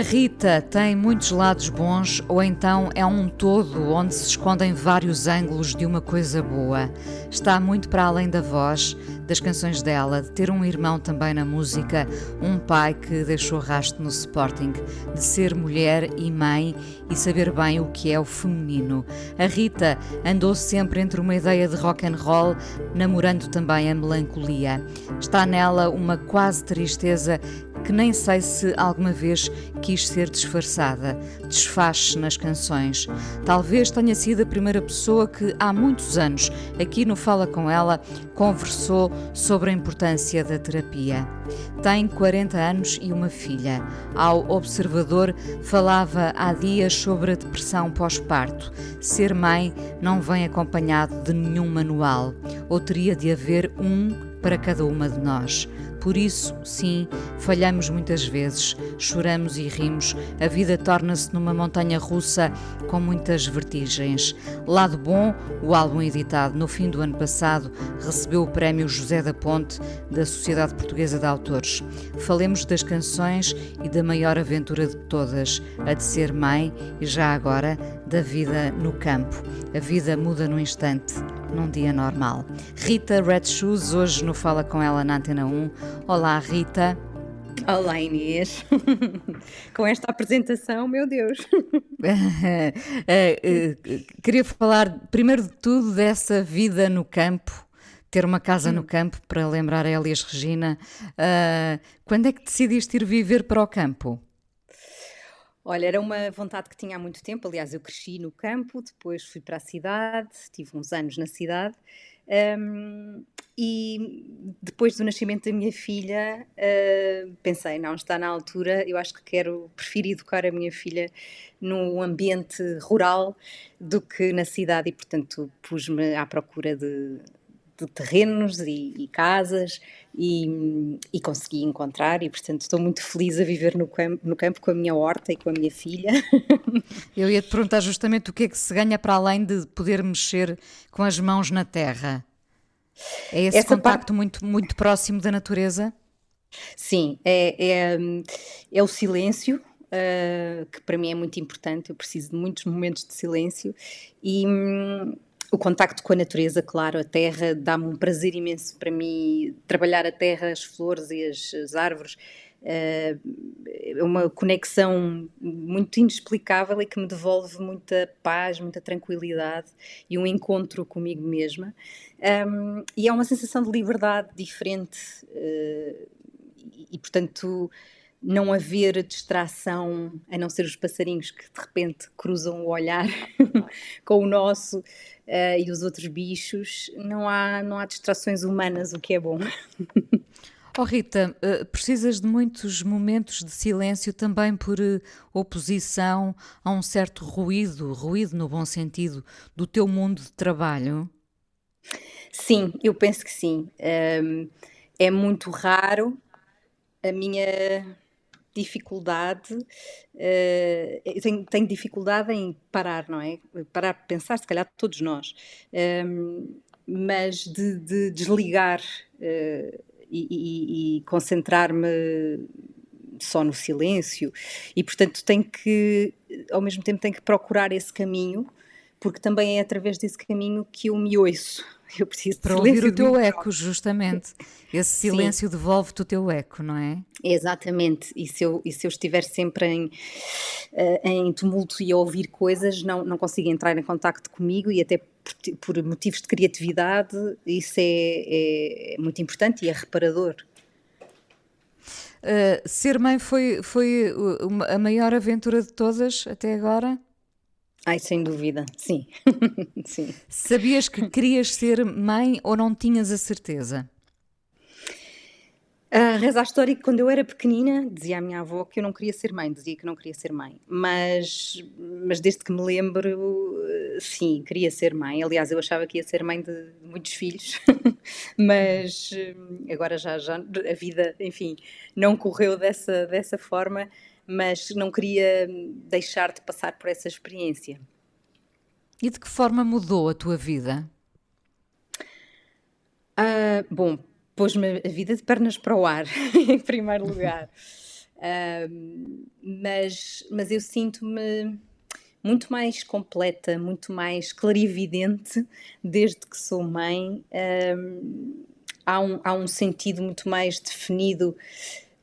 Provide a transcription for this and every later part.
A Rita tem muitos lados bons, ou então é um todo onde se escondem vários ângulos de uma coisa boa. Está muito para além da voz, das canções dela, de ter um irmão também na música, um pai que deixou rastro no Sporting, de ser mulher e mãe e saber bem o que é o feminino. A Rita andou sempre entre uma ideia de rock and roll, namorando também a melancolia. Está nela uma quase tristeza que nem sei se alguma vez quis ser disfarçada, desfaz-se nas canções. Talvez tenha sido a primeira pessoa que, há muitos anos, aqui no Fala Com Ela, conversou sobre a importância da terapia. Tem 40 anos e uma filha. Ao Observador, falava há dias sobre a depressão pós-parto. Ser mãe não vem acompanhado de nenhum manual, ou teria de haver um para cada uma de nós. Por isso, sim, falhamos muitas vezes, choramos e rimos, a vida torna-se numa montanha russa com muitas vertigens. Lado bom, o álbum editado no fim do ano passado recebeu o prémio José da Ponte da Sociedade Portuguesa de Autores. Falemos das canções e da maior aventura de todas, a de ser mãe e já agora da vida no campo. A vida muda num instante, num dia normal. Rita Red Shoes, hoje no Fala Com Ela na Antena 1. Olá, Rita. Olá, Inês. Com esta apresentação, meu Deus. Eh, eh, queria falar, primeiro de tudo, dessa vida no campo ter uma casa no campo, para lembrar a Elias Regina. Uh, quando é que decidiste ir viver para o campo? Olha, era uma vontade que tinha há muito tempo. Aliás, eu cresci no campo, depois fui para a cidade, tive uns anos na cidade. Um, e depois do nascimento da minha filha, uh, pensei, não, está na altura, eu acho que quero, prefiro educar a minha filha num ambiente rural do que na cidade e, portanto, pus-me à procura de, de terrenos e, e casas e, e, consegui encontrar e portanto estou muito feliz a viver no campo, no campo com a minha horta e com a minha filha. Eu ia te perguntar justamente o que é que se ganha para além de poder mexer com as mãos na terra. É esse Essa contacto parte... muito, muito próximo da natureza? Sim, é, é, é o silêncio, Uh, que para mim é muito importante. Eu preciso de muitos momentos de silêncio e, hum, o contacto com a natureza, claro, a terra, dá-me um prazer imenso para mim trabalhar a terra, as flores e as, as árvores. Eh, é uma conexão muito inexplicável e que me devolve muita paz, muita tranquilidade e um encontro comigo mesma. Um, e é uma sensação de liberdade diferente uh, e, e, portanto, não haver distração, a não ser os passarinhos que de repente cruzam o olhar com o nosso uh, e os outros bichos, não há, não há distrações humanas, o que é bom. Oh Rita, uh, precisas de muitos momentos de silêncio também por uh, oposição a um certo ruído, ruído no bom sentido, do teu mundo de trabalho? Sim, eu penso que sim. Um, é muito raro a minha dificuldade, uh, tenho, tenho, dificuldade em parar, não é? Parar de pensar, se calhar todos nós, um, mas de, de desligar uh, e, e, e concentrar-me só no silêncio e portanto tenho que ao mesmo tempo tenho que procurar esse caminho porque também é através desse caminho que eu me ouço eu preciso para ouvir o teu eco, justamente. Esse silêncio devolve-te o teu eco, não é? Exatamente. E se eu, e se eu estiver sempre em, uh, em tumulto e a ouvir coisas, não, não consigo entrar em contacto comigo e até por, por motivos de criatividade, isso é, é, muito importante e é reparador. Uh, ser mãe foi, foi uma, a maior aventura de todas até agora? Ai, sem dúvida, sim. sim. Sabias que querias ser mãe ou não tinhas a certeza? Reza a história que quando eu era pequenina, dizia a minha avó que eu não queria ser mãe, dizia que não queria ser mãe, mas, mas desde que me lembro, sim, queria ser mãe. Aliás, eu achava que ia ser mãe de muitos filhos, mas agora já, já a vida, enfim, não correu dessa, dessa forma, mas não queria deixar de passar por essa experiência. E de que forma mudou a tua vida? Uh, bom, pôs-me a vida de pernas para o ar, em primeiro lugar. Uh, mas, mas eu sinto-me muito mais completa, muito mais clarividente desde que sou mãe. Uh, há, um, há um sentido muito mais definido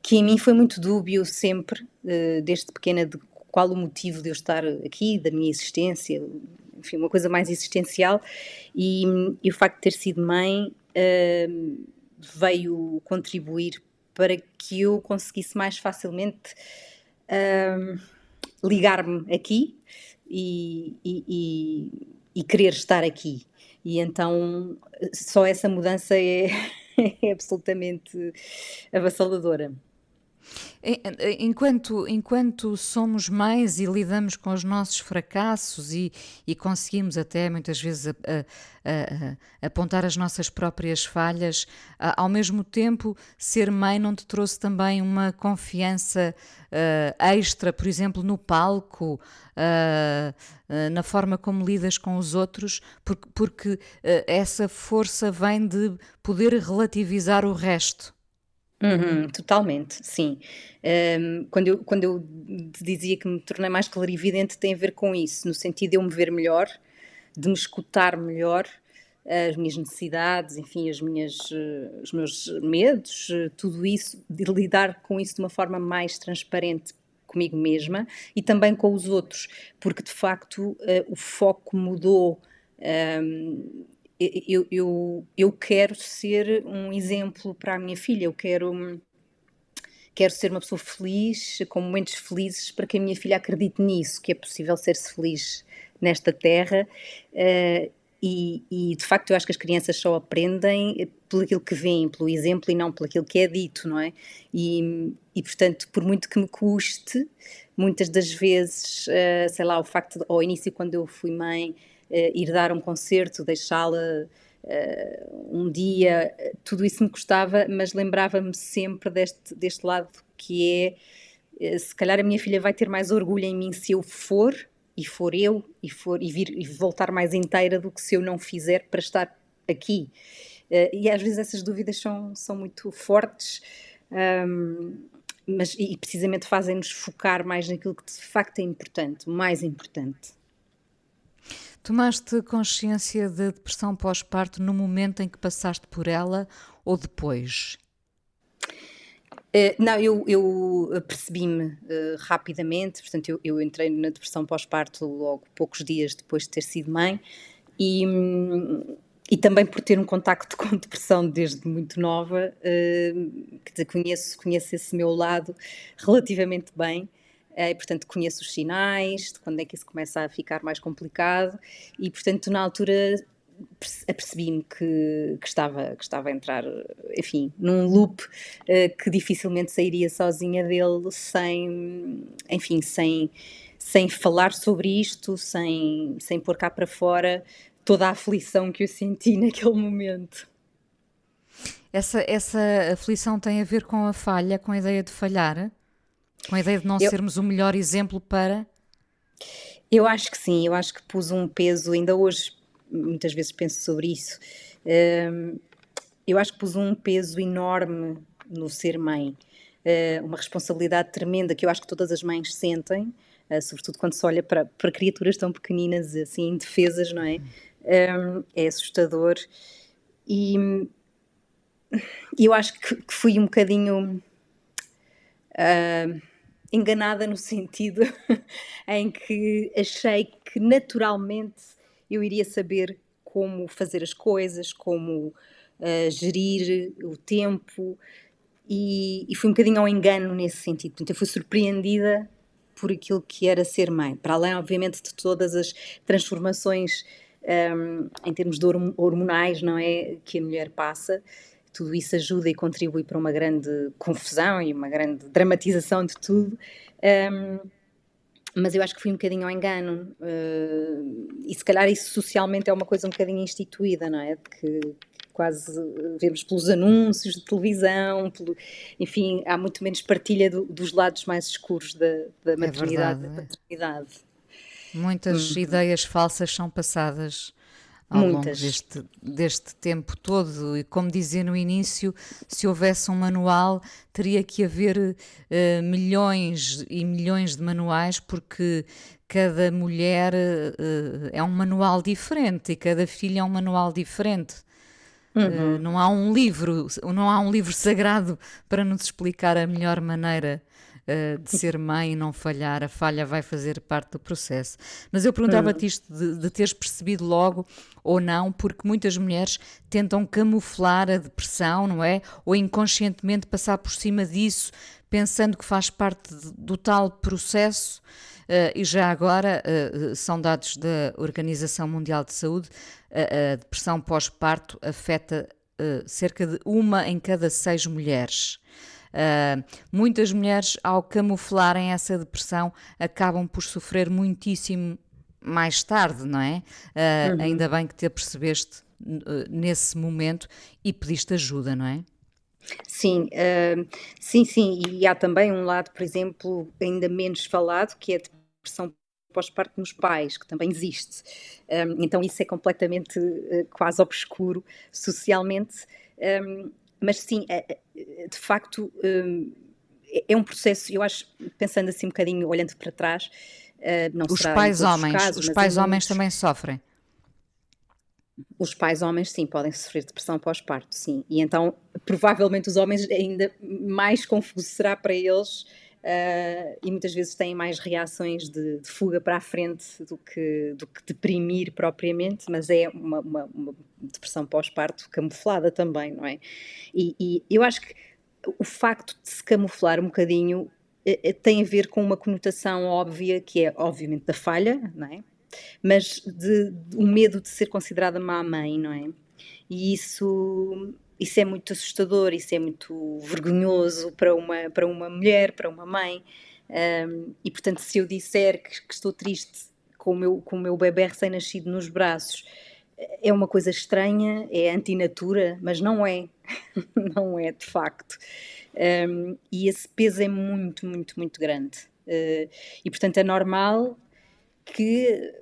que em mim foi muito dúbio sempre, uh, desde pequena, de qual o motivo de eu estar aqui, da minha existência, enfim, uma coisa mais existencial. E, e o facto de ter sido mãe uh, veio contribuir para que eu conseguisse mais facilmente uh, ligar-me aqui e, e, e, e, querer estar aqui. E então só essa mudança é, é absolutamente avassaladora. Enquanto, enquanto somos mães e lidamos com os nossos fracassos e, e conseguimos até muitas vezes a, a, a, apontar as nossas próprias falhas, ao mesmo tempo, ser mãe não te trouxe também uma confiança uh, extra, por exemplo, no palco, uh, uh, na forma como lidas com os outros, porque, porque essa força vem de poder relativizar o resto. Uhum, totalmente, sim. Um, quando, eu, quando eu dizia que me tornei mais clarividente, tem a ver com isso, no sentido de eu me ver melhor, de me escutar melhor, as minhas necessidades, enfim, as minhas, uh, os meus medos, uh, tudo isso, de lidar com isso de uma forma mais transparente comigo mesma e também com os outros, porque de facto uh, o foco mudou. Um, eu, eu, eu quero ser um exemplo para a minha filha, eu quero, quero ser uma pessoa feliz, com momentos felizes, para que a minha filha acredite nisso, que é possível ser-se feliz nesta terra. Uh, e, e, de facto eu acho que as crianças só aprendem pelo aquilo que veem, pelo exemplo e não pelo aquilo que é dito, não é? E, e portanto, por muito que me custe, muitas das vezes, uh, sei lá, o facto, de, ao início quando eu fui mãe, ir dar um concerto, deixá-la uh, um dia, tudo isso me custava, mas lembrava-me sempre deste, deste lado que é uh, se calhar a minha filha vai ter mais orgulho em mim se eu for e for eu e for e vir e voltar mais inteira do que se eu não fizer para estar aqui. e às vezes essas dúvidas são, são muito fortes. Um, mas e precisamente fazem-nos focar mais naquilo que de facto é importante, o mais importante. Tomaste consciência da de depressão pós-parto no momento em que passaste por ela ou depois? Uh, não, eu, eu percebi-me uh, rapidamente, portanto, eu, eu, entrei na depressão pós-parto logo poucos dias depois de ter sido mãe e, e também por ter um contacto com depressão desde muito nova, uh, conheço, conheço esse meu lado relativamente bem e, portanto, conheço os sinais de quando é que isso começa a ficar mais complicado e, portanto, na altura apercebi-me que, que, estava, que estava a entrar, enfim, num loop uh, que dificilmente sairia sozinha dele sem, enfim, sem, sem falar sobre isto, sem, sem pôr cá para fora toda a aflição que eu senti naquele momento. Essa, essa aflição tem a ver com a falha, com a ideia de falhar? Com a ideia de não eu, sermos o melhor exemplo para. Eu acho que sim, eu acho que pus um peso, ainda hoje muitas vezes penso sobre isso. Uh, eu acho que pus um peso enorme no ser mãe, uh, uma responsabilidade tremenda que eu acho que todas as mães sentem, uh, sobretudo quando se olha para, para criaturas tão pequeninas, assim, indefesas, não é? é assustador. E eu acho que fui um bocadinho. Uh, enganada no sentido em que achei que naturalmente eu iria saber como fazer as coisas, como uh, gerir o tempo e, e fui um bocadinho ao engano nesse sentido. Portanto, eu fui surpreendida por aquilo que era ser mãe, para além, obviamente, de todas as transformações um, em termos hormonais, não é, que a mulher passa. Tudo isso ajuda e contribui para uma grande confusão e uma grande dramatização de tudo. Um, mas eu acho que fui um bocadinho ao engano. Uh, e se calhar isso socialmente é uma coisa um bocadinho instituída, não é? Que, quase vemos pelos anúncios de televisão, pelo, enfim, há muito menos partilha do, dos lados mais escuros da, da é maternidade, é da paternidade. Muitas hum. ideias falsas são passadas ao Muitas. longo deste, deste tempo todo. E como dizia no início, se houvesse um manual, teria que haver uh, milhões e milhões de manuais, porque cada mulher uh, é um manual diferente e cada filho é um manual diferente. Uhum. Uh, não há um livro, não há um livro sagrado para nos explicar a melhor maneira uh, de ser mãe e não falhar, a falha vai fazer parte do processo. Mas eu perguntava-te hum. isto de, de teres percebido logo ou não, porque muitas mulheres tentam camuflar a depressão, não é? Ou inconscientemente passar por cima disso, pensando que faz parte de, do tal processo. Uh, e já agora, uh, são dados da Organização Mundial de Saúde, a, a depressão pós-parto afeta uh, cerca de uma em cada seis mulheres. Uh, muitas mulheres, ao camuflarem essa depressão, acabam por sofrer muitíssimo mais tarde, não é? Uh, uhum. Ainda bem que te apercebeste uh, nesse momento e pediste ajuda, não é? Sim, sim, sim, e há também um lado, por exemplo, ainda menos falado, que é a depressão pós-parto nos pais, que também existe. Um, então isso é completamente uh, quase obscuro socialmente. Um, mas sim, de facto, hum, é um processo, eu acho, pensando assim um bocadinho, olhando para trás, eh, não os pais homens, casos, os pais homens muitos... também sofrem. Os pais homens, sim, podem sofrer depressão pós-parto, sim. E então, provavelmente, os homens ainda mais confuso será para eles Uh, e muitas vezes têm mais reações de, de, fuga para a frente do que, do que deprimir propriamente, mas é uma, uma, uma depressão pós-parto camuflada também, não é? E, e, eu acho que o facto de se camuflar um bocadinho é, é, tem a ver com uma conotação óbvia, que é obviamente da falha, não é? Mas de, de o medo de ser considerada má mãe, não é? E isso isso é muito assustador, isso é muito vergonhoso para uma, para uma mulher, para uma mãe. Um, e portanto, se eu disser que, que, estou triste com o meu, com o meu bebê recém-nascido nos braços, é uma coisa estranha, é antinatura, mas não é. não é, de facto. Um, e esse peso é muito, muito, muito grande. Uh, e portanto, é normal que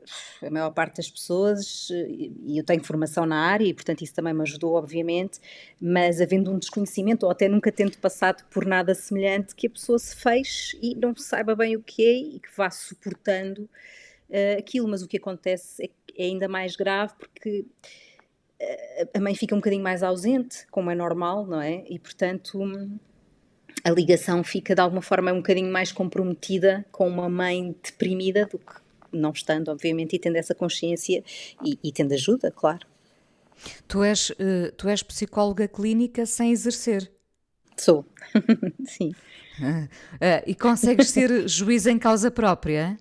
a maior parte das pessoas, e eu tenho formação na área e portanto isso também me ajudou obviamente, mas havendo um desconhecimento ou até nunca tendo passado por nada semelhante, que a pessoa se feche e não saiba bem o que é e que vá suportando uh, aquilo, mas o que acontece é, é ainda mais grave porque uh, a mãe fica um bocadinho mais ausente, como é normal, não é? E portanto a ligação fica de alguma forma um bocadinho mais comprometida com uma mãe deprimida do que não estando, obviamente, e tendo essa consciência e, e tendo ajuda, claro. Tu és, uh, tu és psicóloga clínica sem exercer? Sou, sim. Uh, uh, e consegues ser juiz em causa própria?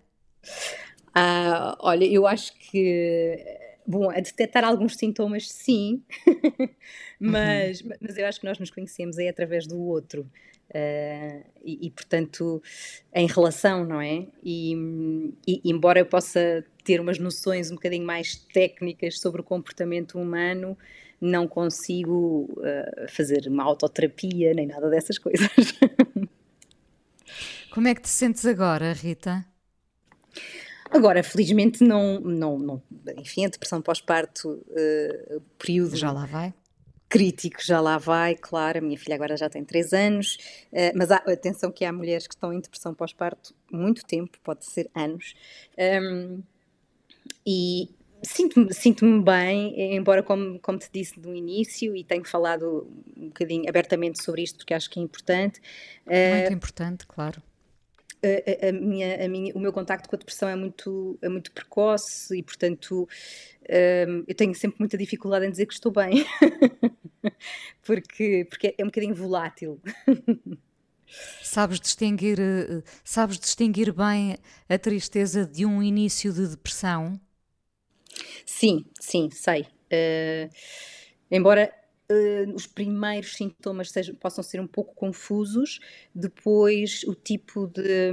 Ah, olha, eu acho que Bom, a detectar alguns sintomas, sim, mas, uhum. mas eu acho que nós nos conhecemos é através do outro. Uh, e, e, portanto, em relação, não é? E, e, embora eu possa ter umas noções um bocadinho mais técnicas sobre o comportamento humano, não consigo uh, fazer uma autoterapia nem nada dessas coisas. Como é que te sentes agora, Rita? Agora, felizmente, não, não, não enfim, a depressão pós-parto, uh, período. Já lá vai? Crítico já lá vai, claro, a minha filha agora já tem 3 anos, uh, mas há, atenção que há mulheres que estão em depressão pós-parto muito tempo, pode ser anos, um, e sinto-me sinto bem, embora como, como te disse no início, e tenho falado um bocadinho abertamente sobre isto porque acho que é importante. Muito uh, importante, claro a, a, minha, a minha, o meu contacto com a depressão é muito, é muito precoce e, portanto, um, eu tenho sempre muita dificuldade em dizer que estou bem, porque, porque é um bocadinho volátil. Sabes distinguir, eh, sabes distinguir bem a tristeza de um início de depressão? Sim, sim, sei. Uh, embora uh, os primeiros sintomas sejam, possam ser um pouco confusos, depois o tipo de,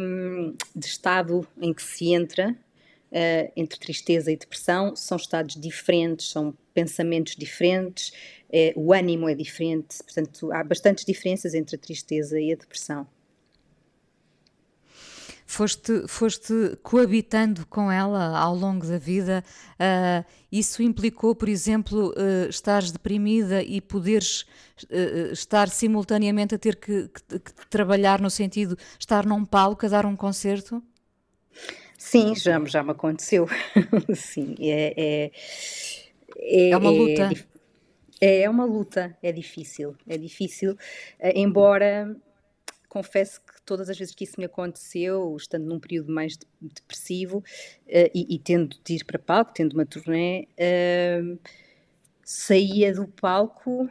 de estado em que se entra, uh, entre tristeza e depressão, são estados diferentes, são pensamentos diferentes, uh, o ânimo é diferente, portanto, há bastantes diferenças entre a tristeza e a depressão. Foste, foste coabitando com ela ao longo da vida. Uh, isso implicou, por exemplo, uh, estares deprimida e poderes uh, estar simultaneamente a ter que, que, que, trabalhar no sentido de estar num palco a dar um concerto? Sim, já, já me aconteceu. Sim, é, é, é, é uma luta. É, é uma luta, é difícil, é difícil, embora confesso que todas as vezes que isso me aconteceu, estando num período mais depressivo uh, e, e, tendo de ir para palco, tendo uma turnê, uh, saía do palco,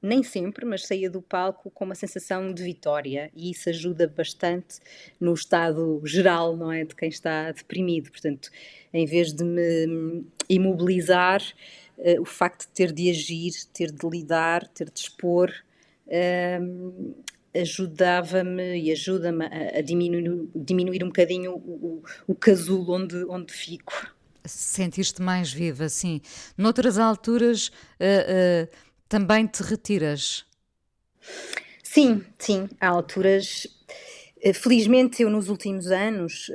nem sempre, mas saía do palco com uma sensação de vitória e isso ajuda bastante no estado geral, não é? De quem está deprimido. Portanto, em vez de me imobilizar, uh, o facto de ter de agir, ter de lidar, ter de expor. Uh, ajudava-me e ajuda-me a, a diminuir, diminuir, um bocadinho o, o, o casulo onde, onde fico. Sentiste mais viva, sim. Noutras alturas uh, uh, também te retiras? Sim, sim. Há alturas. Eh, felizmente, eu nos últimos anos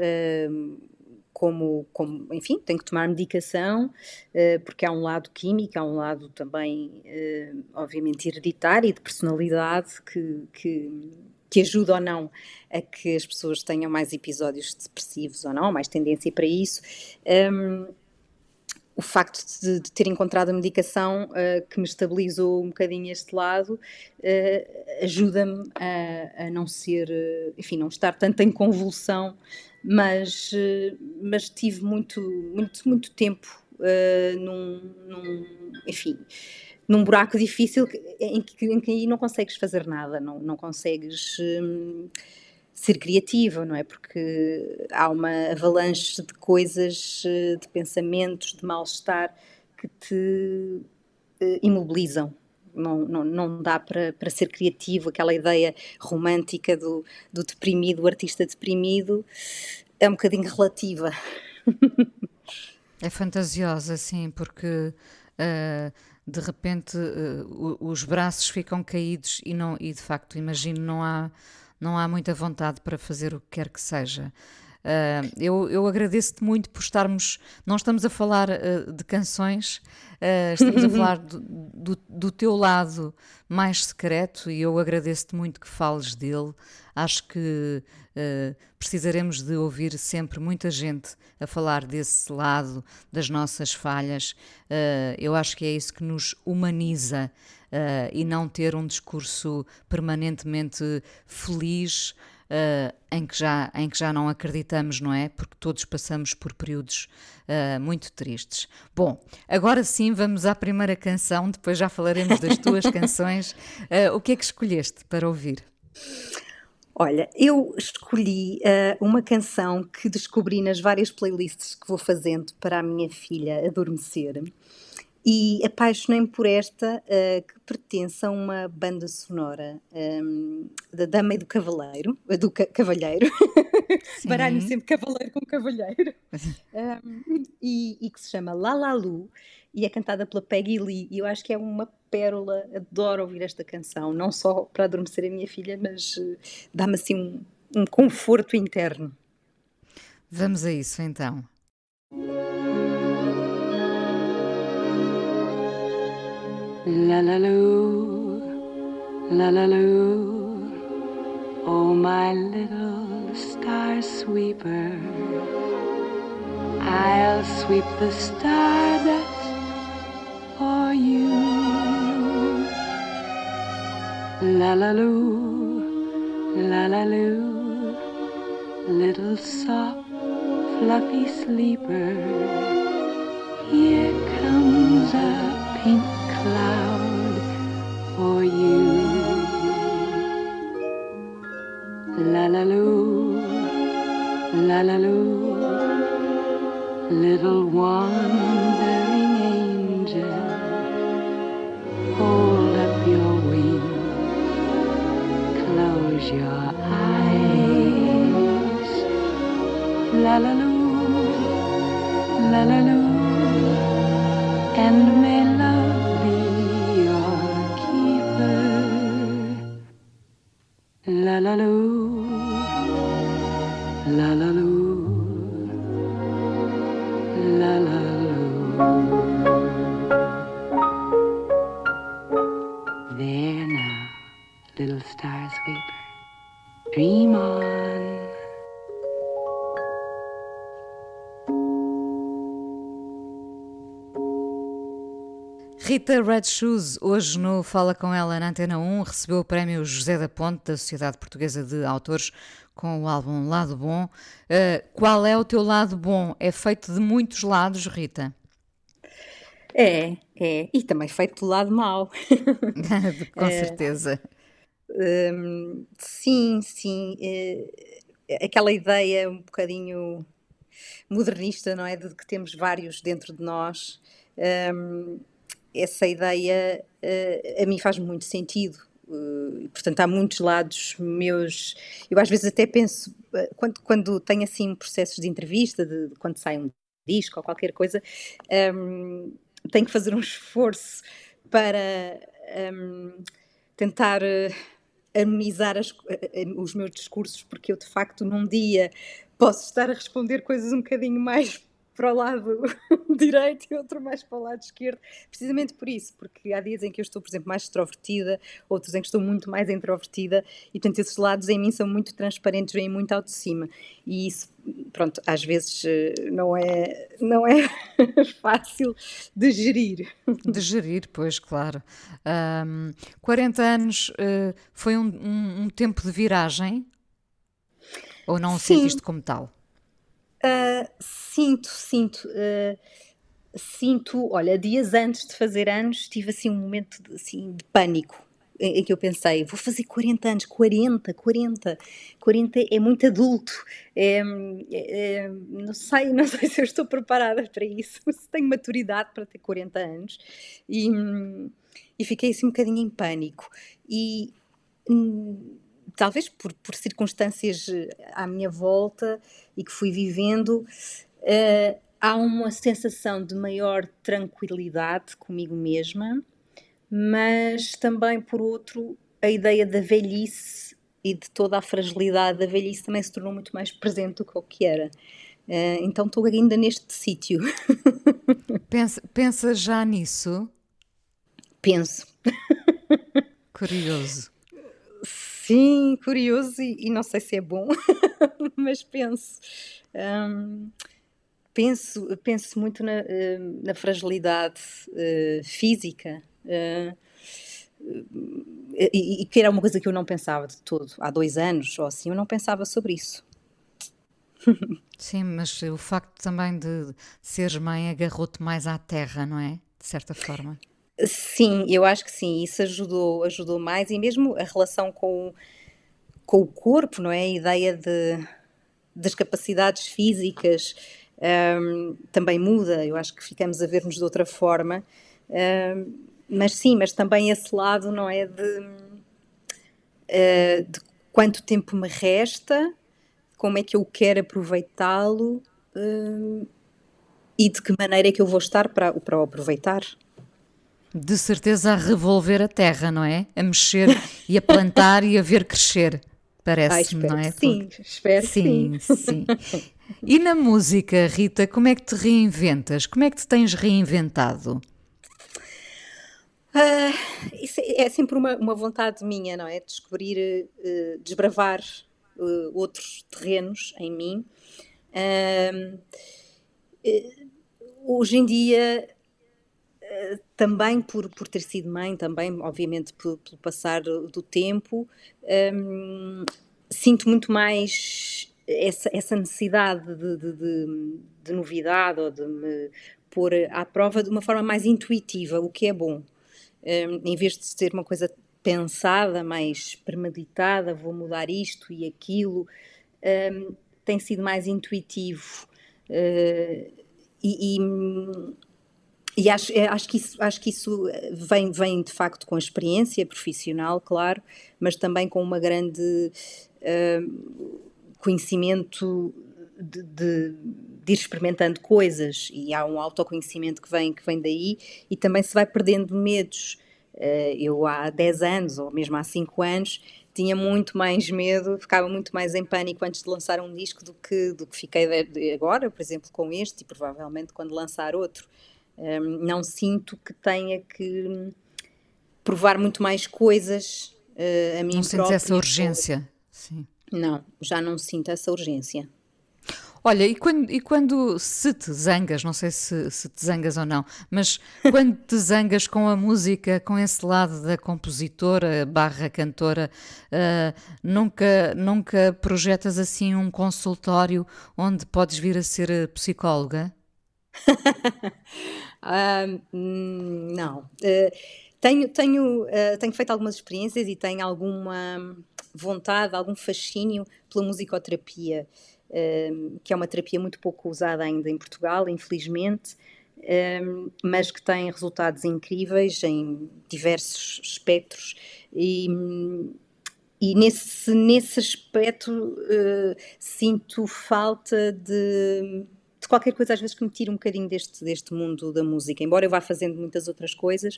como, como, enfim, tenho que tomar medicação, uh, porque há um lado químico, há um lado também, uh, obviamente, hereditário e de personalidade que, que, que, ajuda ou não a que as pessoas tenham mais episódios depressivos ou não, mais tendência para isso. Um, o facto de, de, ter encontrado a medicação uh, que me estabilizou um bocadinho este lado uh, ajuda-me a, a, não ser, uh, enfim, não estar tanto em convulsão mas, mas tive muito, muito, muito tempo num, num, enfim, num buraco difícil em que, em que não consegues fazer nada, não, não consegues um, ser criativa, não é? Porque há uma avalanche de coisas, eh, de pensamentos, de mal-estar que te uh, imobilizam. Não, não, não dá para, para ser criativo, aquela ideia romântica do, do deprimido, o artista deprimido, é um bocadinho relativa. É fantasiosa, sim, porque uh, de repente uh, os braços ficam caídos e, não, e de facto, imagino, não há, não há muita vontade para fazer o que quer que seja. Uh, eu, eu agradeço-te muito por estarmos. Não estamos a falar uh, de canções, uh, estamos a falar do, do, do, teu lado mais secreto e eu agradeço-te muito que fales dele. Acho que precisaremos de ouvir sempre muita gente a falar desse lado, das nossas falhas. eu acho que é isso que nos humaniza e não ter um discurso permanentemente feliz uh, em, que já, em que já não acreditamos, não é? Porque todos passamos por períodos uh, muito tristes. Bom, agora sim vamos à primeira canção, depois já falaremos das tuas canções. Uh, o que é que escolheste para ouvir? Olha, eu escolhi uh, uma canção que descobri nas várias playlists que vou fazendo para a minha filha adormecer e apaixonei-me por esta, uh, que pertence a uma banda sonora um, da Dama e do Cavaleiro, do ca Cavalheiro, baralho sempre Cavaleiro com Cavalheiro, um, e, e, que se chama La La Lu, e é cantada pela Peggy Lee, e eu acho que é uma pérola, adoro ouvir esta canção, não só para adormecer a minha filha, mas uh, dá-me assim um, um conforto interno. Vamos a isso então. La la loo, la la loo, oh my little star sweeper. I'll sweep the stardust for you. La la loo, la la loo, little soft, fluffy sleeper. Here comes a pink cloud for you. La la loo, la la loo, little wandering angel, hold up your wings, close your eyes. La la loo, la la loo, and may Rita Red Shoes, hoje no Fala Com Ela na Antena 1, recebeu o prémio José da Ponte da Sociedade Portuguesa de Autores com o álbum Lado Bom. Uh, qual é o teu lado bom? É feito de muitos lados, Rita? É, é. E também feito do lado mau. com é, certeza. Um, sim, sim. É, aquela ideia um bocadinho modernista, não é? De que temos vários dentro de nós. Um, essa ideia uh, a mim faz muito sentido. Uh, portanto, há muitos lados meus. Eu às vezes até penso, uh, quando, quando tenho assim processos de entrevista, de, de quando sai um disco ou qualquer coisa, um, tenho que fazer um esforço para um, tentar harmonizar as, os meus discursos, porque eu de facto num dia posso estar a responder coisas um bocadinho mais para o lado direito e outro mais para o lado esquerdo, precisamente por isso, porque há dias em que eu estou, por exemplo, mais extrovertida, outros em que estou muito mais introvertida, e portanto esses lados em mim são muito transparentes, vêm muito ao de cima, e isso, pronto, às vezes eh, não é, não é fácil de gerir. De gerir, pois, claro. Um, 40 anos uh, foi um, um, um tempo de viragem? Ou não o sentiste como tal? Uh, sinto, sinto. Uh, sinto, olha, dias antes de fazer anos, tive assim um momento de, assim, de pânico. Em, em, que eu pensei, vou fazer 40 anos, 40, 40, 40 é muito adulto, é, é, é, não, sei, não sei se eu estou preparada para isso, se tenho maturidade para ter 40 anos, e, e fiquei assim um bocadinho em pânico, e hum, talvez por, por circunstâncias eh, à minha volta e que fui vivendo, uh, há uma sensação de maior tranquilidade comigo mesma, mas também, por outro, a ideia da velhice e de toda a fragilidade da velhice também se tornou muito mais presente do que o que era. Uh, então estou ainda neste sítio. Pensa, pensa já nisso? Penso. Curioso. Sim, curioso e, e, não sei se é bom, mas penso. Um, penso, penso muito na, na fragilidade uh, física. Uh, e, e, que era uma coisa que eu não pensava de todo. Há dois anos ou assim, eu não pensava sobre isso. Sim, mas o facto também de seres mãe agarrou-te mais à terra, não é? De certa forma. Sim, eu acho que sim, isso ajudou, ajudou mais e mesmo a relação com, com o corpo, não é? A ideia de, das capacidades físicas um, também muda, eu acho que ficamos a ver-nos de outra forma, um, mas sim, mas também esse lado, não é? De, uh, de quanto tempo me resta, como é que eu quero aproveitá-lo um, e de que maneira é que eu vou estar para, para o aproveitar. De certeza a revolver a terra, não é? A mexer e a plantar e a ver crescer, parece-me, não é? Sim, espero sim. Sim, sim. E na música, Rita, como é que te reinventas? Como é que te tens reinventado? Uh, isso é, é sempre uma, uma, vontade minha, não é? Descobrir, uh, desbravar uh, outros terrenos em mim. hoje em dia também por, por ter sido mãe, também, obviamente, pelo, passar do tempo, um, sinto muito mais essa, essa necessidade de, de, de, de, novidade ou de me pôr à prova de uma forma mais intuitiva, o que é bom. Um, em vez de ser uma coisa pensada, mais premeditada, vou mudar isto e aquilo, um, tem sido mais intuitivo. Uh, e, e e acho, é, acho, que isso, acho que isso vem, vem de facto com a experiência profissional, claro, mas também com uma grande uh, conhecimento de, de, de, ir experimentando coisas e há um autoconhecimento que vem, que vem daí e também se vai perdendo medos. Uh, eu há 10 anos ou mesmo há 5 anos tinha muito mais medo, ficava muito mais em pânico antes de lançar um disco do que, do que fiquei agora, por exemplo, com este e provavelmente quando lançar outro. Um, não sinto que tenha que provar muito mais coisas uh, a mim Não própria. sentes essa urgência? Sim. Não, já não sinto essa urgência. Olha, e quando, e quando se te zangas, não sei se, se te zangas ou não, mas quando te zangas com a música, com esse lado da compositora barra cantora, uh, nunca, nunca projetas assim um consultório onde podes vir a ser psicóloga? uh, não. Uh, tenho, tenho, uh, tenho feito algumas experiências e tenho alguma vontade, algum fascínio pela musicoterapia que é uma terapia muito pouco usada ainda em Portugal, infelizmente, mas que tem resultados incríveis em diversos espectros e, e nesse, nesse aspecto uh, sinto falta de, qualquer coisa às vezes que me tire um bocadinho deste, deste mundo da música, embora eu vá fazendo muitas outras coisas,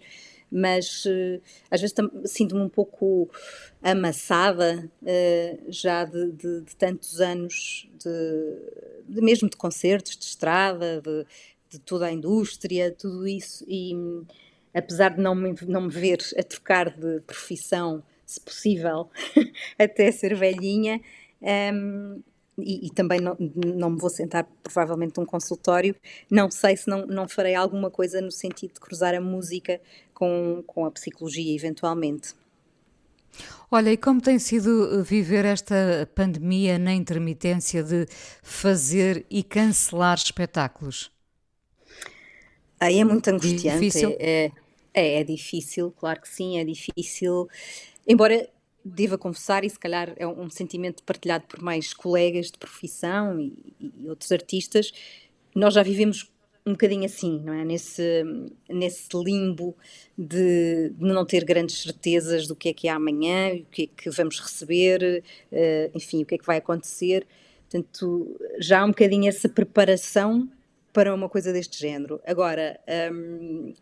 mas uh, às vezes sinto-me um pouco amassada uh, já de, de, de, tantos anos, de, de, mesmo de concertos, de estrada, de, de toda a indústria, tudo isso, e apesar de não me, não me ver a trocar de profissão, se possível, até ser velhinha, um, ehm, e, e, também não, não me vou sentar provavelmente num consultório, não sei se não, não farei alguma coisa no sentido de cruzar a música com, com a psicologia, eventualmente. Olha, e como tem sido viver esta pandemia na intermitência de fazer e cancelar espetáculos? Aí é muito angustiante. Difícil? É, é, é difícil, claro que sim, é difícil. Embora devo confessar, e se calhar é um sentimento partilhado por mais colegas de profissão e, e outros artistas, nós já vivemos um bocadinho assim, não é? Nesse, nesse limbo de, de, não ter grandes certezas do que é que é amanhã, o que é que vamos receber, uh, enfim, o que é que vai acontecer. Portanto, já há um bocadinho essa preparação para uma coisa deste género. Agora, um,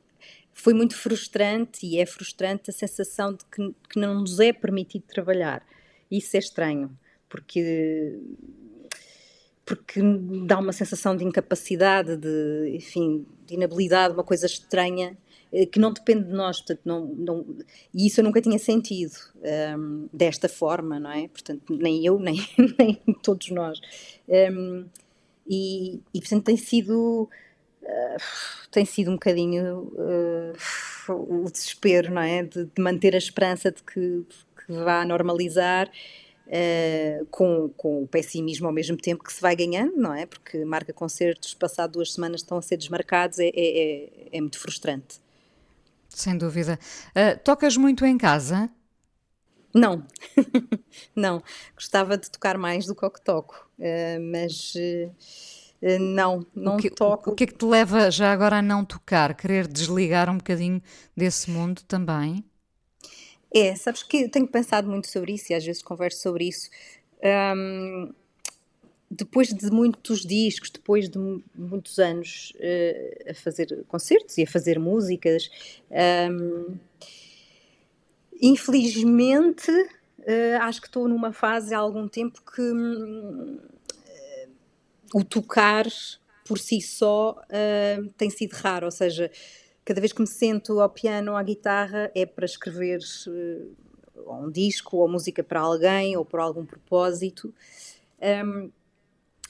foi muito frustrante e é frustrante a sensação de que, que não nos é permitido trabalhar. Isso é estranho, porque porque dá uma sensação de incapacidade, de, enfim, de inabilidade, uma coisa estranha eh, que não depende de nós, portanto, não, não, e isso eu nunca tinha sentido um, ehm, desta forma, não é? Portanto, nem eu, nem, nem todos nós. Um, ehm, e, e, portanto, tem sido eh, tem sido um bocadinho uh, o desespero, não é? De, de, manter a esperança de que, que vá normalizar. Uh, com, com o pessimismo ao mesmo tempo que se vai ganhando, não é? Porque marca concertos, passado duas semanas estão a ser desmarcados, é, é, é, é muito frustrante. Sem dúvida. Uh, tocas muito em casa? Não, não. Gostava de tocar mais do que o que toco, uh, mas não, não o que, toco. O que é que te leva já agora a não tocar? Querer desligar um bocadinho desse mundo também? É, sabes que eu tenho pensado muito sobre isso e às vezes converso sobre isso. Um, depois de muitos discos, depois de muitos anos uh, a fazer concertos e a fazer músicas, um, infelizmente uh, acho que estou numa fase há algum tempo que hum, o tocar por si só uh, tem sido raro, ou seja, cada vez que me sento ao piano ou à guitarra é para escrever uh, um disco ou música para alguém ou por algum propósito. Um,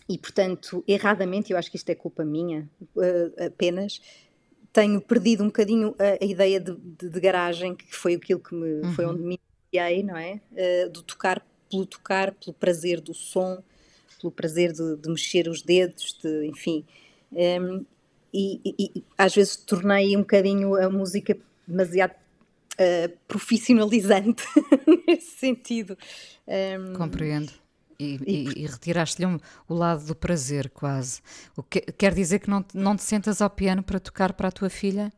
e portanto, erradamente, eu acho que isto é culpa minha uh, apenas, tenho perdido um bocadinho a, a ideia de, de, de, garagem, que foi aquilo que me, uhum. foi onde me iniciei, não é? Do tocar pelo tocar, pelo prazer do som, pelo prazer de, de mexer os dedos, de, enfim. Um, e, e, às vezes tornei um bocadinho a música demasiado uh, profissionalizante nesse sentido. Um, Compreendo. E, e, e retiraste-lhe um, o lado do prazer, quase. O que, quer dizer que não, te- não te sentas ao piano para tocar para a tua filha?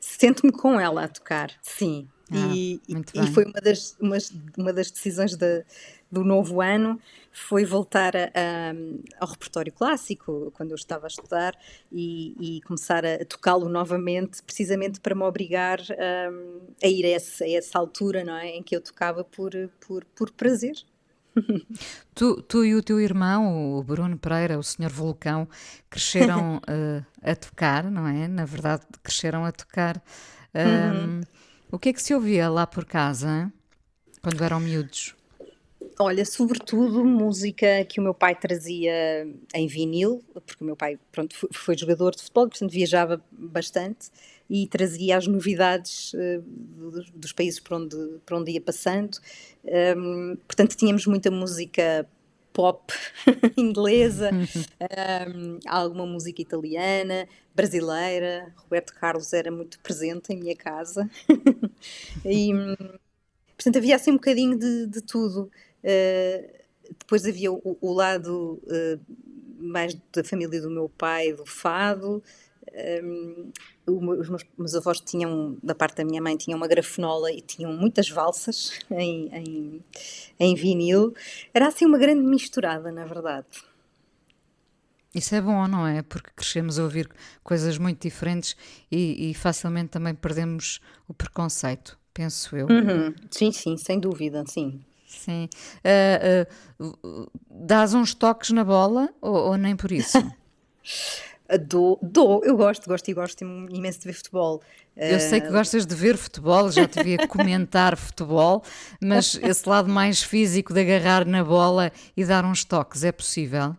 Sento-me com ela a tocar, sim. Ah, e, e foi uma das, umas- uma das decisões da- do novo ano, foi voltar a- a- ao repertório clássico, quando eu estava a estudar, e, e começar a tocá-lo novamente, precisamente para me obrigar hum, a ir a, esse- a essa altura, não é? Em que eu tocava por, por, por prazer. Tu, tu e o teu irmão, o Bruno Pereira, o Senhor Vulcão, cresceram eh, a tocar, não é? Na verdade, cresceram a tocar. Ahm, O que é que se ouvia lá por casa, hein? quando eram miúdos? Olha, sobretudo música que o meu pai trazia em vinil, porque o meu pai, pronto, foi, foi jogador de futebol, portanto viajava bastante e trazia as novidades eh, dos, países por onde, por onde ia passando. Ehm, portanto, tínhamos muita música pop inglesa, ehm, alguma música italiana, brasileira. Roberto Carlos era muito presente em minha casa. e, Portanto, havia assim um bocadinho de, de tudo. Uh, depois havia o, o lado uh, mais da família do meu pai, do fado. Um, meu- os meus, meus avós tinham, da parte da minha mãe, tinham uma grafenola e tinham muitas valsas em, em, em vinil. Era assim uma grande misturada, na verdade. Isso é bom, não é? Porque crescemos a ouvir coisas muito diferentes e, e facilmente também perdemos o preconceito, penso eu. Uhum. Sim, sim, sem dúvida, sim. Sim. Ah, ah, dás uns toques na bola ou, ou nem por isso? Dou, dou, eu gosto, gosto e gosto imenso de ver futebol. Eu sei que gostas de ver futebol, já te via comentar futebol, mas esse lado mais físico de agarrar na bola e dar uns toques, é possível?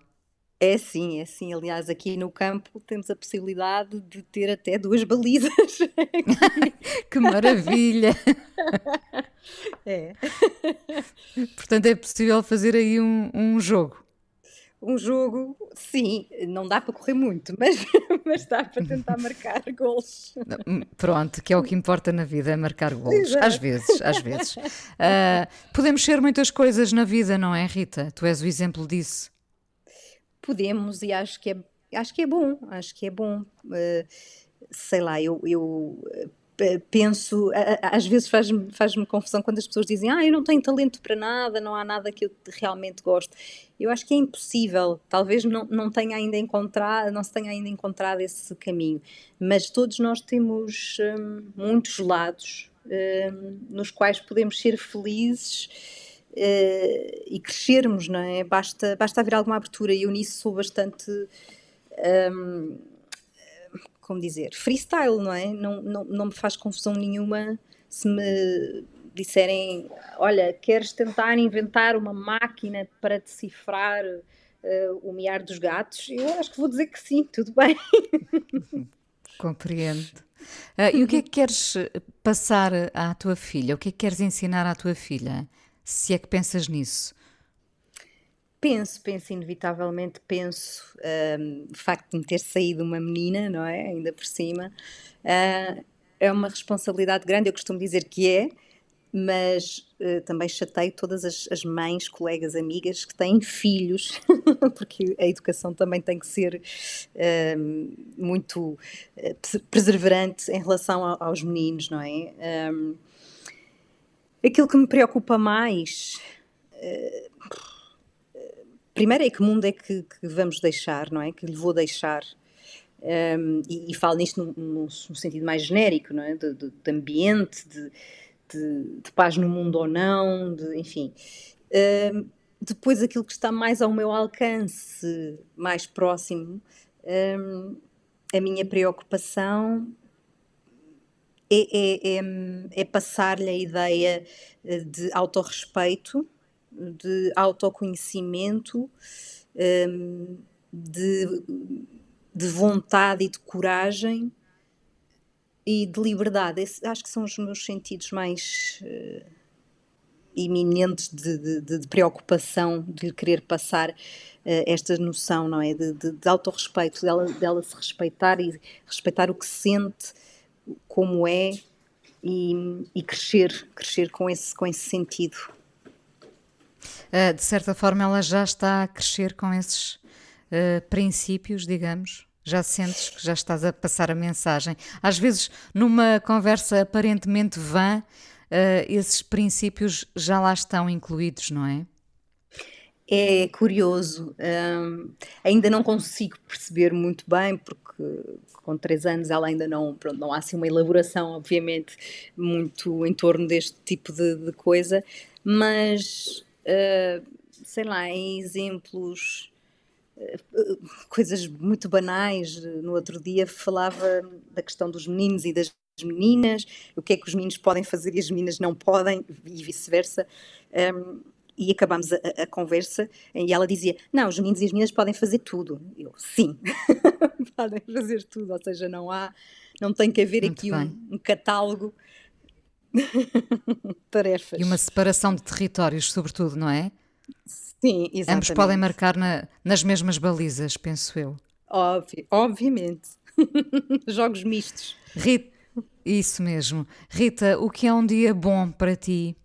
É sim, é sim. Aliás, aqui no campo temos a possibilidade de ter até duas balizas. Que maravilha! É. Portanto, é possível fazer aí um, um jogo. Um jogo, sim, não dá para correr muito, mas, mas dá para tentar marcar gols. Pronto, que é o que importa na vida, é marcar. Exato. Às vezes, às vezes. Ah, podemos ser muitas coisas na vida, não é, Rita? Tu és o exemplo disso. Podemos e acho que é, acho que é bom, acho que é bom. Uh, sei lá, eu, eu uh, penso, às vezes faz-me faz confusão quando as pessoas dizem ah, eu não tenho talento para nada, não há nada que eu realmente gosto. Eu acho que é impossível, talvez não, não tenha ainda encontrado, não se tenha ainda encontrado esse caminho, mas todos nós temos hum, muitos lados hum, nos quais podemos ser felizes eh, e crescermos, não é? Basta, basta haver alguma abertura e eu nisso sou bastante, hum, como dizer, freestyle, não é? Não, não, não me faz confusão nenhuma se me disserem, olha, queres tentar inventar uma máquina para decifrar eh, o miar dos gatos? Eu acho que vou dizer que sim, tudo bem. Compreendo. Ah, e o que é que queres passar à tua filha? O que é que queres ensinar à tua filha? Se é que pensas nisso. Penso, penso, inevitavelmente penso, hum, o facto de me ter saído uma menina, não é? Ainda por cima, ah, é uma responsabilidade grande, eu costumo dizer que é, mas eh, também chateio todas as, as mães, colegas, amigas que têm filhos, porque a educação também tem que ser hum, muito eh, pres- perseverante em relação a- aos meninos, não é? Hum, aquilo que me preocupa mais primeiro é que mundo é que, que vamos deixar, não é? Que lhe vou deixar. Um, e, e falo nisto num, num- sentido mais genérico, não é? De, de- de ambiente, de, de- paz no mundo ou não, enfim. Um, depois, aquilo que está mais ao meu alcance, mais próximo, um, a minha preocupação é, é, é, é passar-lhe a ideia eh, de autorrespeito, de autoconhecimento, hum, de, de vontade e de coragem e de liberdade. Esse- acho que são os meus sentidos mais eh, iminentes de, de- de- preocupação, de lhe querer passar eh, esta noção, não é? De, de, de autorrespeito, dela, dela se respeitar e respeitar o que sente, como é e, e crescer, crescer com esse, com esse sentido. Uh, de certa forma, ela já está a crescer com esses uh, princípios, digamos. Já sentes que já estás a passar a mensagem. Às vezes, numa conversa aparentemente vã, uh, esses princípios já lá estão incluídos, não é? É curioso. Um, ainda não consigo perceber muito bem, porque com três anos ela ainda não, pronto, não há assim uma elaboração, obviamente, muito em torno deste tipo de, de coisa, mas uh, sei lá, em exemplos, uh, coisas muito banais. No outro dia falava da questão dos meninos e das meninas, o que é que os meninos podem fazer e as meninas não podem, e vice-versa. Um, e acabámos a, a, conversa e ela dizia: Não, os meninos e as meninas podem fazer tudo. Eu, sim, podem fazer tudo, ou seja, não há, não tem que haver Muito aqui um, um, catálogo tarefas. E uma separação de territórios, sobretudo, não é? Sim, exatamente. Ambos podem marcar na, nas mesmas balizas, penso eu. Óbvio, obviamente. Jogos mistos. Rita, isso mesmo. Rita, o que é um dia bom para ti?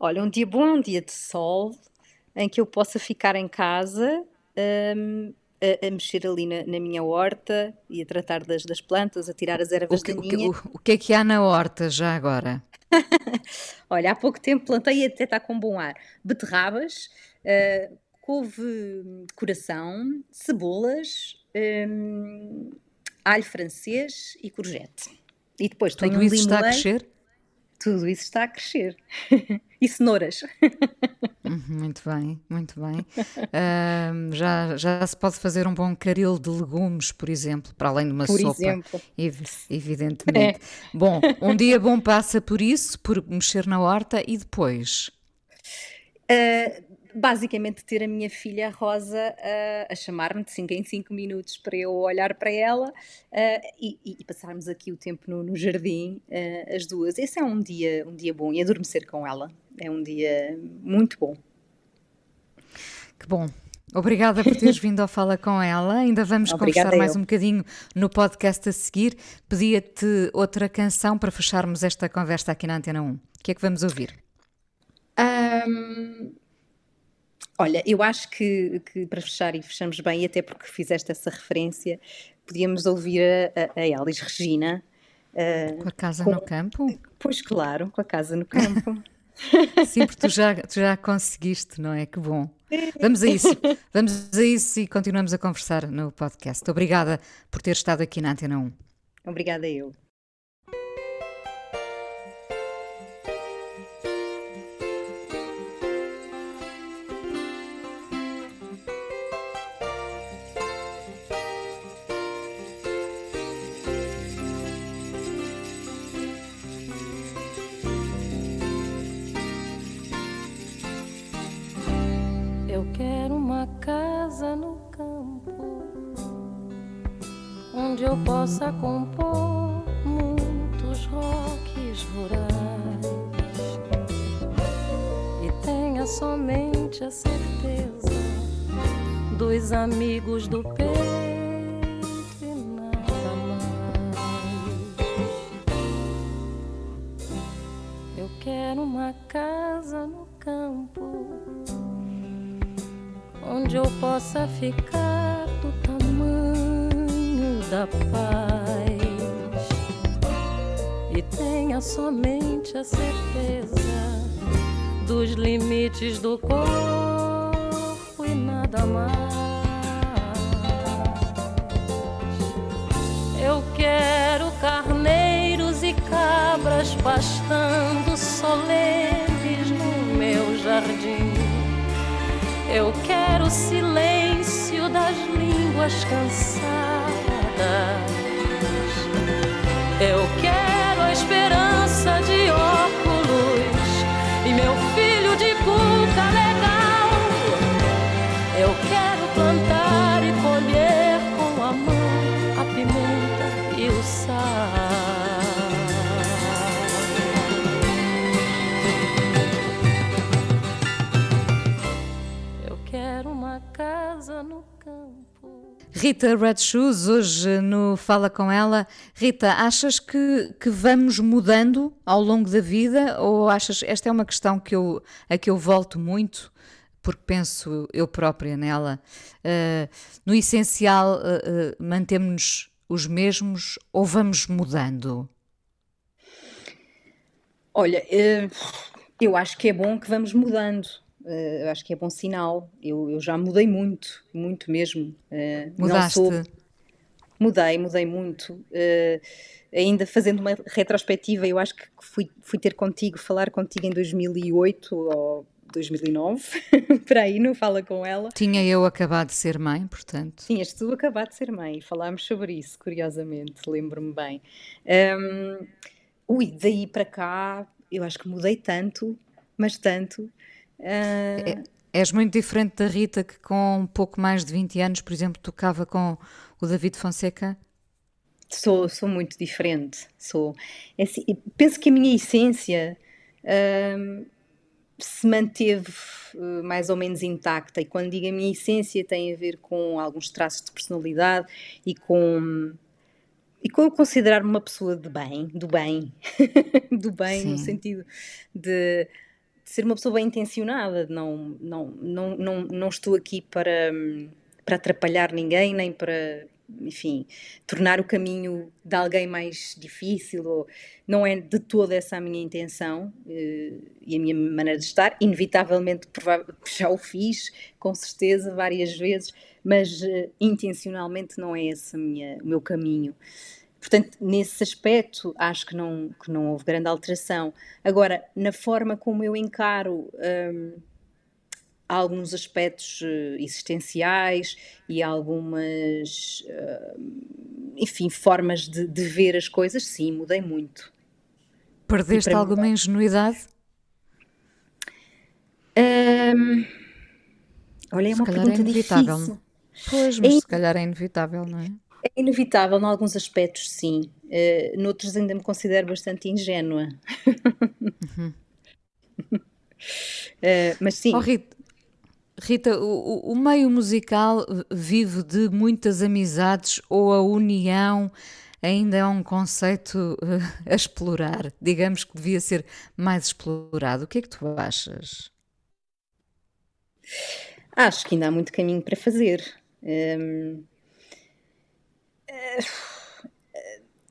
Olha, um dia bom é um dia de sol, em que eu possa ficar em casa um, a, a, mexer ali na, na, minha horta e a tratar das, das plantas, a tirar as ervas o que, daninhas. O, o, que é que há na horta já agora? Olha, há pouco tempo plantei e até está com bom ar. Beterrabas, uh, couve coração, cebolas, um, alho francês e courgette. E depois Tudo isso está a crescer? Tudo isso está a crescer. e cenouras. Uhum, muito bem, muito bem. Uh, já, já se pode fazer um bom caril de legumes, por exemplo, para além de uma por sopa. Exemplo. Evidentemente. É. Bom, um dia bom passa por isso, por mexer na horta e depois? Uh, basicamente ter a minha filha Rosa uh, a chamar-me de 5 em 5 minutos para eu olhar para ela uh, e, e, passarmos aqui o tempo no, no jardim, uh, as duas. Esse é um dia, um dia bom e adormecer com ela é um dia muito bom. Que bom. Obrigada por teres vindo ao Fala com ela. Ainda vamos Obrigada conversar mais um bocadinho no podcast a seguir. Pedia-te outra canção para fecharmos esta conversa aqui na Antena 1. O que é que vamos ouvir? Um, Olha, eu acho que, que, para fechar e fechamos bem, e até porque fizeste essa referência, podíamos ouvir a, a Elis Regina. Uh, com a casa com, no campo? Pois claro, com a casa no campo. Sim, porque tu já, tu já conseguiste, não é? Que bom. Vamos a isso, vamos a isso e continuamos a conversar no podcast. Obrigada por ter estado aqui na Antena 1. Obrigada eu. Da paz e tenha somente a certeza dos limites do corpo e nada mais. Eu quero carneiros e cabras pastando solenes no meu jardim. Eu quero o silêncio das línguas cansadas eu Rita Red Shoes, hoje no Fala Com Ela. Rita, achas que, que vamos mudando ao longo da vida ou achas, esta é uma questão que eu, a que eu volto muito, porque penso eu própria nela, uh, no essencial uh, uh, mantemos-nos os mesmos ou vamos mudando? Olha, eu acho que é bom que vamos mudando. Uh, eu acho que é bom sinal. Eu, eu já mudei muito, muito mesmo. Uh, Mudaste? Sou... Mudei, mudei muito. Uh, ainda fazendo uma retrospectiva, eu acho que fui, fui ter contigo, falar contigo em 2008 ou 2009, para aí, não fala com ela. Tinha eu acabado de ser mãe, portanto. Tinhas tu acabado de ser mãe, falámos sobre isso, curiosamente, lembro-me bem. Um, ui, daí para cá, eu acho que mudei tanto, mas tanto, Uh... És muito diferente da Rita, que com um pouco mais de 20 anos, por exemplo, tocava com o David Fonseca? Sou, sou muito diferente. Sou. É assim, penso que a minha essência uh, se manteve uh, mais ou menos intacta. E quando digo a minha essência, tem a ver com alguns traços de personalidade e com. E com eu considerar-me uma pessoa de bem, do bem, do bem, Sim. no sentido de ser uma pessoa bem intencionada, não, não, não, não, não estou aqui para, para atrapalhar ninguém, nem para, enfim, tornar o caminho de alguém mais difícil, ou, não é de toda essa a minha intenção eh, e a minha maneira de estar, inevitavelmente já o fiz, com certeza, várias vezes, mas eh, intencionalmente não é esse minha, o meu caminho. Portanto, nesse aspecto, acho que não, que não houve grande alteração. Agora, na forma como eu encaro um, alguns aspectos uh, existenciais e algumas, uh, enfim, formas de, de, ver as coisas, sim, mudei muito. Perdeste alguma mudar. ingenuidade? Um, olha, é uma pergunta é inevitável. difícil. Pois, mas é... se calhar é inevitável, não é? É inevitável, em alguns aspectos, sim. Uh, noutros, ainda me considero bastante ingênua. Uhum. uh, mas sim. Oh, Rita, Rita o, o, meio musical vive de muitas amizades ou a união ainda é um conceito uh, a explorar? Digamos que devia ser mais explorado. O que é que tu achas? Acho que ainda há muito caminho para fazer. Um, ehm,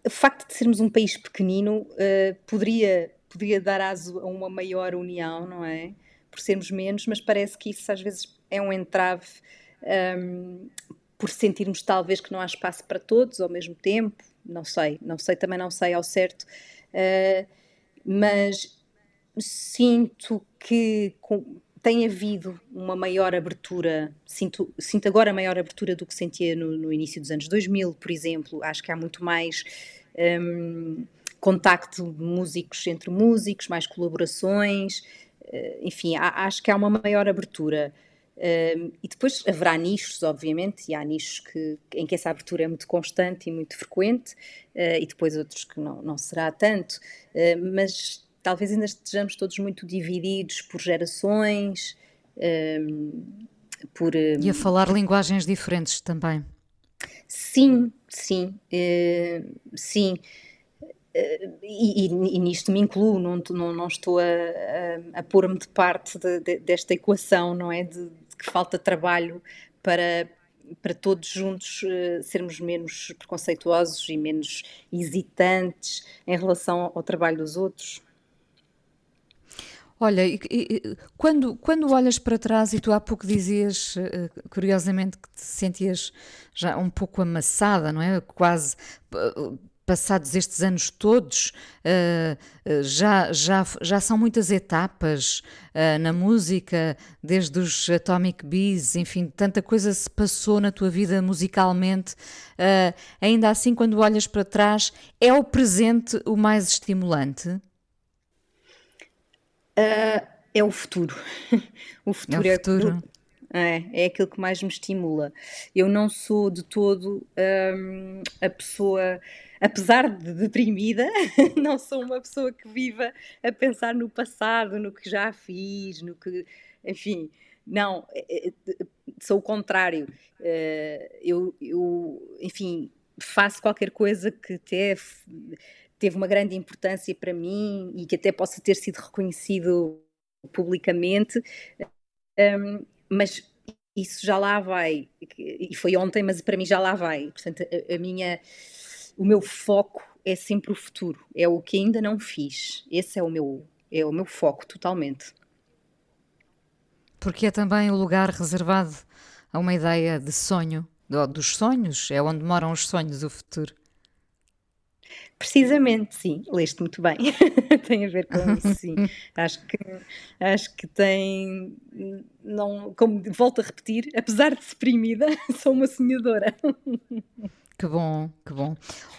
o facto de sermos um país pequenino uh, poderia, poderia dar aso a uma maior união, não é? Por sermos menos, mas parece que isso às vezes é um entrave um, ehm, por sentirmos talvez que não há espaço para todos ao mesmo tempo. Não sei, não sei, também não sei ao certo, uh, mas sinto que com, tem havido uma maior abertura, sinto, sinto agora maior abertura do que sentia no, no início dos anos 2000, por exemplo. Acho que há muito mais um, contacto de músicos entre músicos, mais colaborações, uh, enfim, há, acho que há uma maior abertura. Um, e depois haverá nichos, obviamente, e há nichos que, em que essa abertura é muito constante e muito frequente, uh, e depois outros que não, não será tanto, uh, mas talvez ainda estejamos todos muito divididos por gerações, um, por. Um, e a falar linguagens diferentes também. Sim, sim, uh, sim. Uh, e, e, nisto me incluo, não, não, não estou a, a, a pôr-me de parte de, de, desta equação, não é? De, de, que falta trabalho para, para todos juntos uh, sermos menos preconceituosos e menos hesitantes em relação ao trabalho dos outros. Olha, e, e, quando, quando olhas para trás e tu há pouco dizias, uh, curiosamente, que te sentias já um pouco amassada, não é? Quase passados estes anos todos, uh, já, já, já são muitas etapas na música, desde os Atomic Bees, enfim, tanta coisa se passou na tua vida musicalmente. ainda assim, quando olhas para trás, é o presente o mais estimulante? Uh, é o futuro. o futuro é, o futuro. É, é aquilo que mais me estimula. Eu não sou de todo um, a pessoa, apesar de deprimida, não sou uma pessoa que viva a pensar no passado, no que já fiz, no que, enfim, não. É, é, sou o contrário. Uh, eu, eu, enfim, faço qualquer coisa que até teve uma grande importância para mim e que até possa ter sido reconhecido publicamente, um, mas isso já lá vai, e foi ontem, mas para mim já lá vai. Portanto, a, a, minha, o meu foco é sempre o futuro, é o que ainda não fiz. Esse é o meu, é o meu foco totalmente. Porque é também o lugar reservado a uma ideia de sonho, dos sonhos, é onde moram os sonhos, o futuro. Precisamente, sim, leste muito bem. tem a ver com isso, sim. acho que acho que tem não, como volto a repetir, apesar de deprimida, sou uma sonhadora. Que bom, que bom.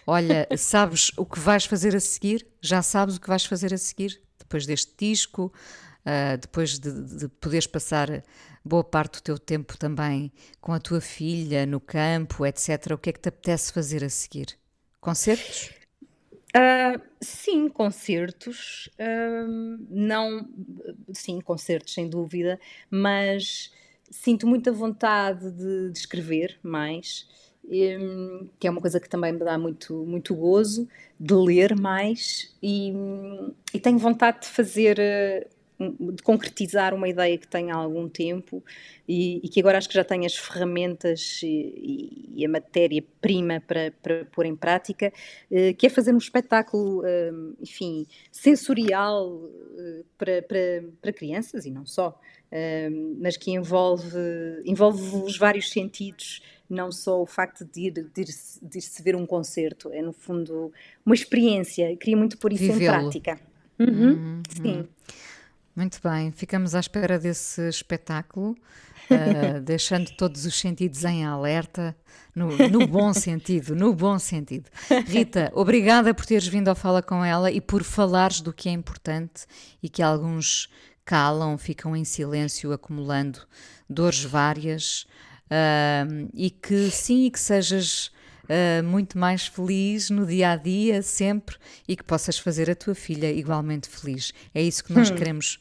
Olha, sabes o que vais fazer a seguir? Já sabes o que vais fazer a seguir depois deste disco, uh, depois de, de poderes passar boa parte do teu tempo também com a tua filha no campo, etc. O que é que te apetece fazer a seguir? Concertos? Uh, sim, concertos, uh, não, sim, concertos sem dúvida, mas sinto muita vontade de, de escrever mais, um, que é uma coisa que também me dá muito, muito gozo, de ler mais e, e tenho vontade de fazer uh, de concretizar uma ideia que tenho há algum tempo e, e que agora acho que já tenho as ferramentas e, e a matéria-prima para, para pôr em prática, eh, que é fazer um espetáculo, eh, enfim, sensorial eh, para, para, para crianças e não só, mas que envolve, envolve os vários sentidos não só o facto de ir, de, ir, de ir se ver um concerto, é no fundo uma experiência, queria muito pôr isso em prática. Uhum, uhum, sim. Muito bem, ficamos à espera desse espetáculo, uh, deixando todos os sentidos em alerta, no, no, bom sentido, no bom sentido. Rita, obrigada por teres vindo ao Fala com ela e por falares do que é importante e que alguns calam, ficam em silêncio, acumulando dores várias, uh, e que sim, e que sejas uh, muito mais feliz no dia a dia, sempre, e que possas fazer a tua filha igualmente feliz. É isso que nós hum. queremos